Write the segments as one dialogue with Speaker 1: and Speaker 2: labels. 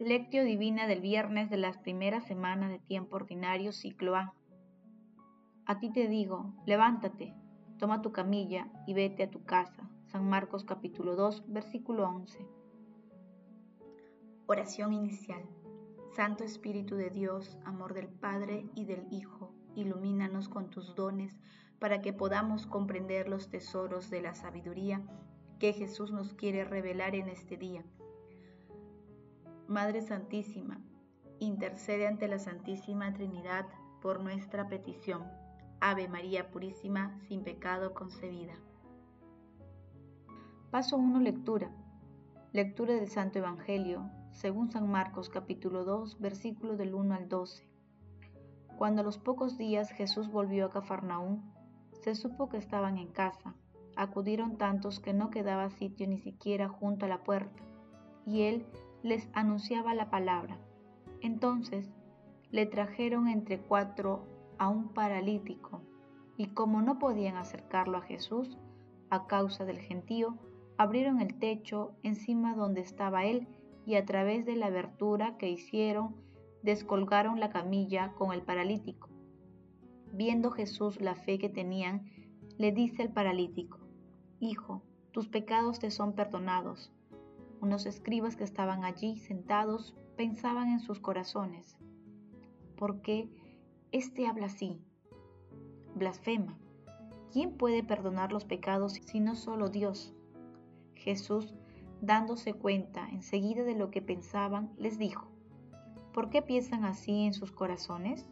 Speaker 1: Lectio Divina del viernes de las primeras semanas de tiempo ordinario, ciclo A. A ti te digo, levántate, toma tu camilla y vete a tu casa. San Marcos capítulo 2, versículo 11. Oración inicial. Santo Espíritu de Dios, amor del Padre y del Hijo, ilumínanos con tus dones para que podamos comprender los tesoros de la sabiduría que Jesús nos quiere revelar en este día Madre Santísima, intercede ante la Santísima Trinidad por nuestra petición. Ave María Purísima, sin pecado concebida. Paso 1. Lectura. Lectura del Santo Evangelio, según San Marcos capítulo 2, versículo del 1 al 12. Cuando a los pocos días Jesús volvió a Cafarnaúm, se supo que estaban en casa. Acudieron tantos que no quedaba sitio ni siquiera junto a la puerta, y él les anunciaba la palabra. Entonces le trajeron entre cuatro a un paralítico, y como no podían acercarlo a Jesús, a causa del gentío, abrieron el techo encima donde estaba él y a través de la abertura que hicieron, descolgaron la camilla con el paralítico. Viendo Jesús la fe que tenían, le dice el paralítico, Hijo, tus pecados te son perdonados. Unos escribas que estaban allí sentados pensaban en sus corazones, ¿por qué éste habla así? Blasfema. ¿Quién puede perdonar los pecados si no solo Dios? Jesús, dándose cuenta enseguida de lo que pensaban, les dijo, ¿por qué piensan así en sus corazones?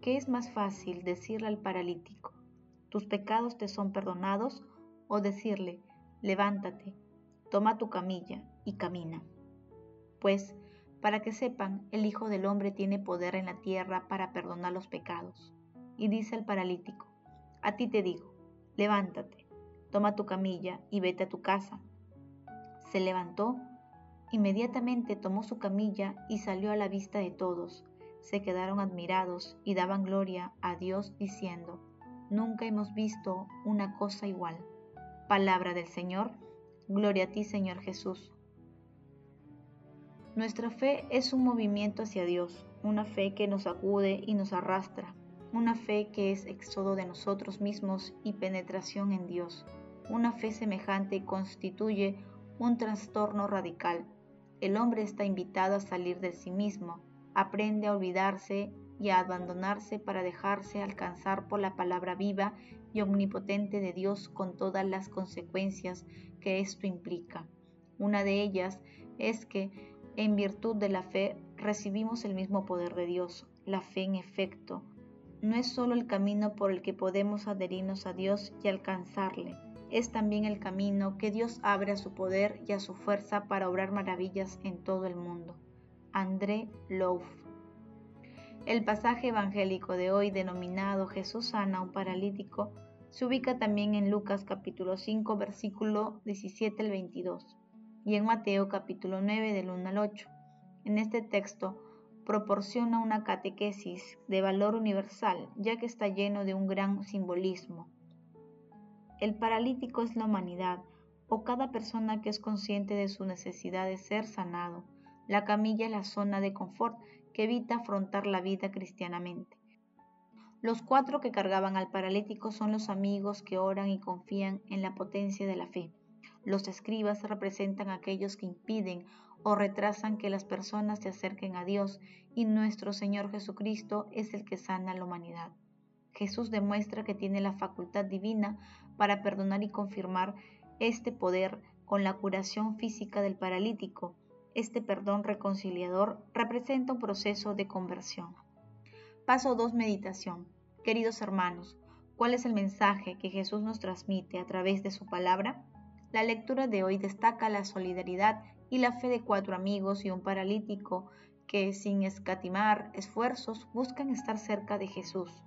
Speaker 1: ¿Qué es más fácil decirle al paralítico, tus pecados te son perdonados, o decirle, levántate, toma tu camilla y camina. Pues, para que sepan, el Hijo del Hombre tiene poder en la tierra para perdonar los pecados. Y dice al paralítico, a ti te digo, levántate, toma tu camilla y vete a tu casa. Se levantó, inmediatamente tomó su camilla y salió a la vista de todos. Se quedaron admirados y daban gloria a Dios diciendo, nunca hemos visto una cosa igual. Palabra del Señor. Gloria a ti, Señor Jesús. Nuestra fe es un movimiento hacia Dios, una fe que nos acude y nos arrastra, una fe que es éxodo de nosotros mismos y penetración en Dios. Una fe semejante constituye un trastorno radical. El hombre está invitado a salir de sí mismo, aprende a olvidarse y a abandonarse para dejarse alcanzar por la palabra viva y omnipotente de Dios con todas las consecuencias que esto implica. Una de ellas es que, en virtud de la fe, recibimos el mismo poder de Dios. La fe, en efecto, no es solo el camino por el que podemos adherirnos a Dios y alcanzarle, es también el camino que Dios abre a su poder y a su fuerza para obrar maravillas en todo el mundo. André Louf. El pasaje evangélico de hoy denominado Jesús sana a un paralítico se ubica también en Lucas capítulo 5 versículo 17 al 22 y en Mateo capítulo 9 del 1 al 8. En este texto proporciona una catequesis de valor universal ya que está lleno de un gran simbolismo. El paralítico es la humanidad o cada persona que es consciente de su necesidad de ser sanado. La camilla es la zona de confort que evita afrontar la vida cristianamente. Los cuatro que cargaban al paralítico son los amigos que oran y confían en la potencia de la fe. Los escribas representan a aquellos que impiden o retrasan que las personas se acerquen a Dios y nuestro Señor Jesucristo es el que sana a la humanidad. Jesús demuestra que tiene la facultad divina para perdonar y confirmar este poder con la curación física del paralítico. Este perdón reconciliador representa un proceso de conversión. Paso 2. Meditación. Queridos hermanos, ¿cuál es el mensaje que Jesús nos transmite a través de su palabra? La lectura de hoy destaca la solidaridad y la fe de cuatro amigos y un paralítico que, sin escatimar esfuerzos, buscan estar cerca de Jesús.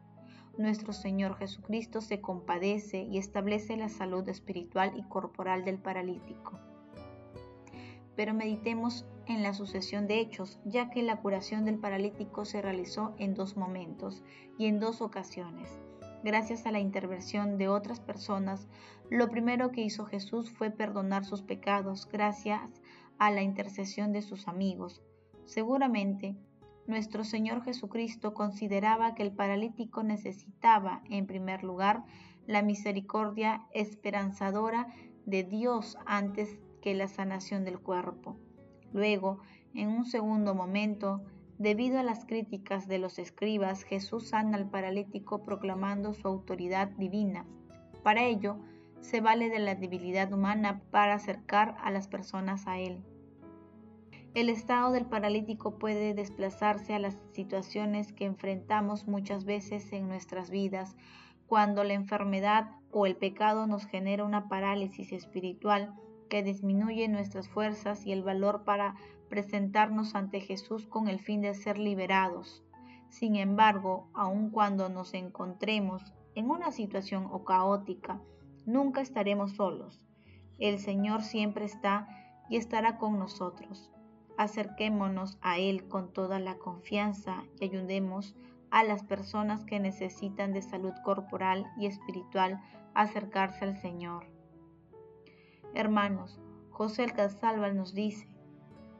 Speaker 1: Nuestro Señor Jesucristo se compadece y establece la salud espiritual y corporal del paralítico pero meditemos en la sucesión de hechos, ya que la curación del paralítico se realizó en dos momentos y en dos ocasiones. Gracias a la intervención de otras personas, lo primero que hizo Jesús fue perdonar sus pecados gracias a la intercesión de sus amigos. Seguramente, nuestro Señor Jesucristo consideraba que el paralítico necesitaba, en primer lugar, la misericordia esperanzadora de Dios antes que la sanación del cuerpo. Luego, en un segundo momento, debido a las críticas de los escribas, Jesús sana al paralítico proclamando su autoridad divina. Para ello, se vale de la debilidad humana para acercar a las personas a Él. El estado del paralítico puede desplazarse a las situaciones que enfrentamos muchas veces en nuestras vidas, cuando la enfermedad o el pecado nos genera una parálisis espiritual que disminuye nuestras fuerzas y el valor para presentarnos ante Jesús con el fin de ser liberados. Sin embargo, aun cuando nos encontremos en una situación o caótica, nunca estaremos solos. El Señor siempre está y estará con nosotros. Acerquémonos a Él con toda la confianza y ayudemos a las personas que necesitan de salud corporal y espiritual acercarse al Señor. Hermanos, José el Casalval nos dice,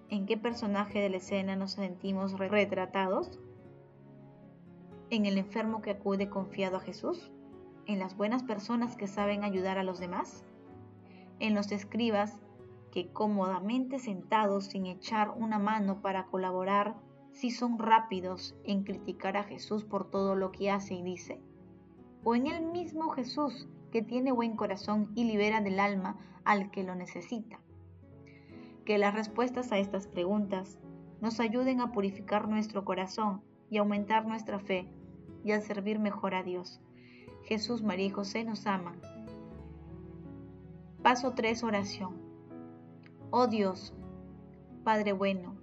Speaker 1: ¿en qué personaje de la escena nos sentimos retratados? ¿En el enfermo que acude confiado a Jesús? ¿En las buenas personas que saben ayudar a los demás? ¿En los escribas que cómodamente sentados sin echar una mano para colaborar, si son rápidos en criticar a Jesús por todo lo que hace y dice? ¿O en el mismo Jesús que tiene buen corazón y libera del alma al que lo necesita? Que las respuestas a estas preguntas nos ayuden a purificar nuestro corazón y aumentar nuestra fe y a servir mejor a Dios. Jesús, María y José nos aman. Paso 3, oración. Oh Dios, Padre bueno,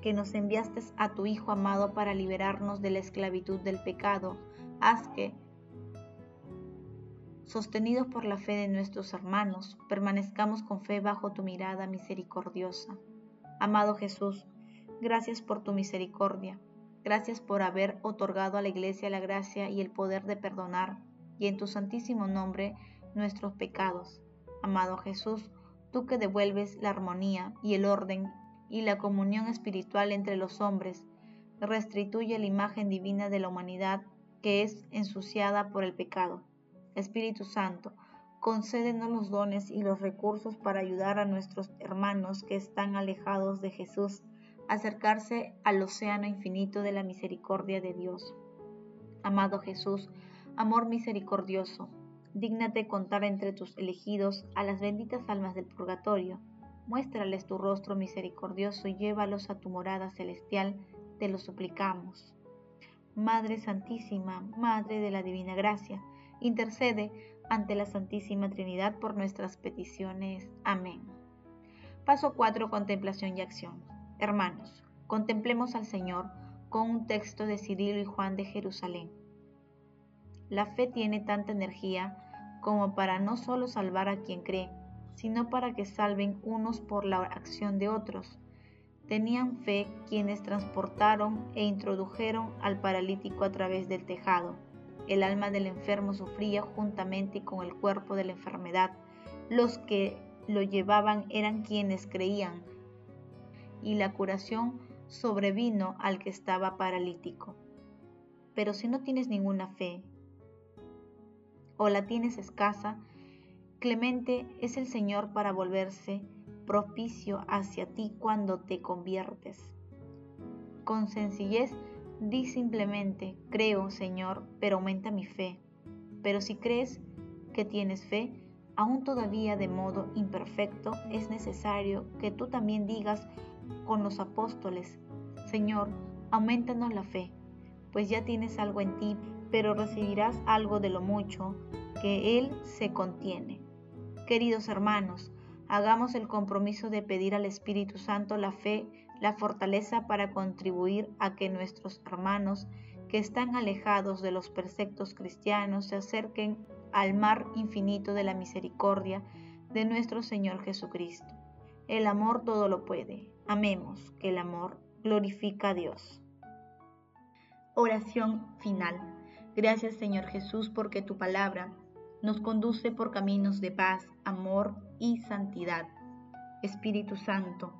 Speaker 1: que nos enviaste a tu Hijo amado para liberarnos de la esclavitud del pecado, haz que, sostenidos por la fe de nuestros hermanos, permanezcamos con fe bajo tu mirada misericordiosa. Amado Jesús, gracias por tu misericordia, gracias por haber otorgado a la Iglesia la gracia y el poder de perdonar, y en tu santísimo nombre, nuestros pecados. Amado Jesús, tú que devuelves la armonía y el orden y la comunión espiritual entre los hombres, restituye la imagen divina de la humanidad que es ensuciada por el pecado. Espíritu Santo, concédenos los dones y los recursos para ayudar a nuestros hermanos que están alejados de Jesús a acercarse al océano infinito de la misericordia de Dios. Amado Jesús, amor misericordioso, Dígnate contar entre tus elegidos a las benditas almas del purgatorio. Muéstrales tu rostro misericordioso y llévalos a tu morada celestial, te lo suplicamos. Madre Santísima, Madre de la Divina Gracia, intercede ante la Santísima Trinidad por nuestras peticiones. Amén. Paso 4. Contemplación y acción. Hermanos, contemplemos al Señor con un texto de Cirilo y Juan de Jerusalén. La fe tiene tanta energía como para no solo salvar a quien cree, sino para que salven unos por la acción de otros. Tenían fe quienes transportaron e introdujeron al paralítico a través del tejado. El alma del enfermo sufría juntamente con el cuerpo de la enfermedad. Los que lo llevaban eran quienes creían, y la curación sobrevino al que estaba paralítico. Pero si no tienes ninguna fe o la tienes escasa, clemente es el Señor para volverse propicio hacia ti cuando te conviertes. Con sencillez, di simplemente, creo, Señor, pero aumenta mi fe. Pero si crees que tienes fe, aún todavía de modo imperfecto, es necesario que tú también digas con los apóstoles, Señor, aumentanos la fe, pues ya tienes algo en ti pero recibirás algo de lo mucho que Él se contiene. Queridos hermanos, hagamos el compromiso de pedir al Espíritu Santo la fe, la fortaleza para contribuir a que nuestros hermanos que están alejados de los preceptos cristianos se acerquen al mar infinito de la misericordia de nuestro Señor Jesucristo. El amor todo lo puede. Amemos que el amor glorifica a Dios. Oración final. Gracias Señor Jesús porque tu palabra nos conduce por caminos de paz, amor y santidad. Espíritu Santo,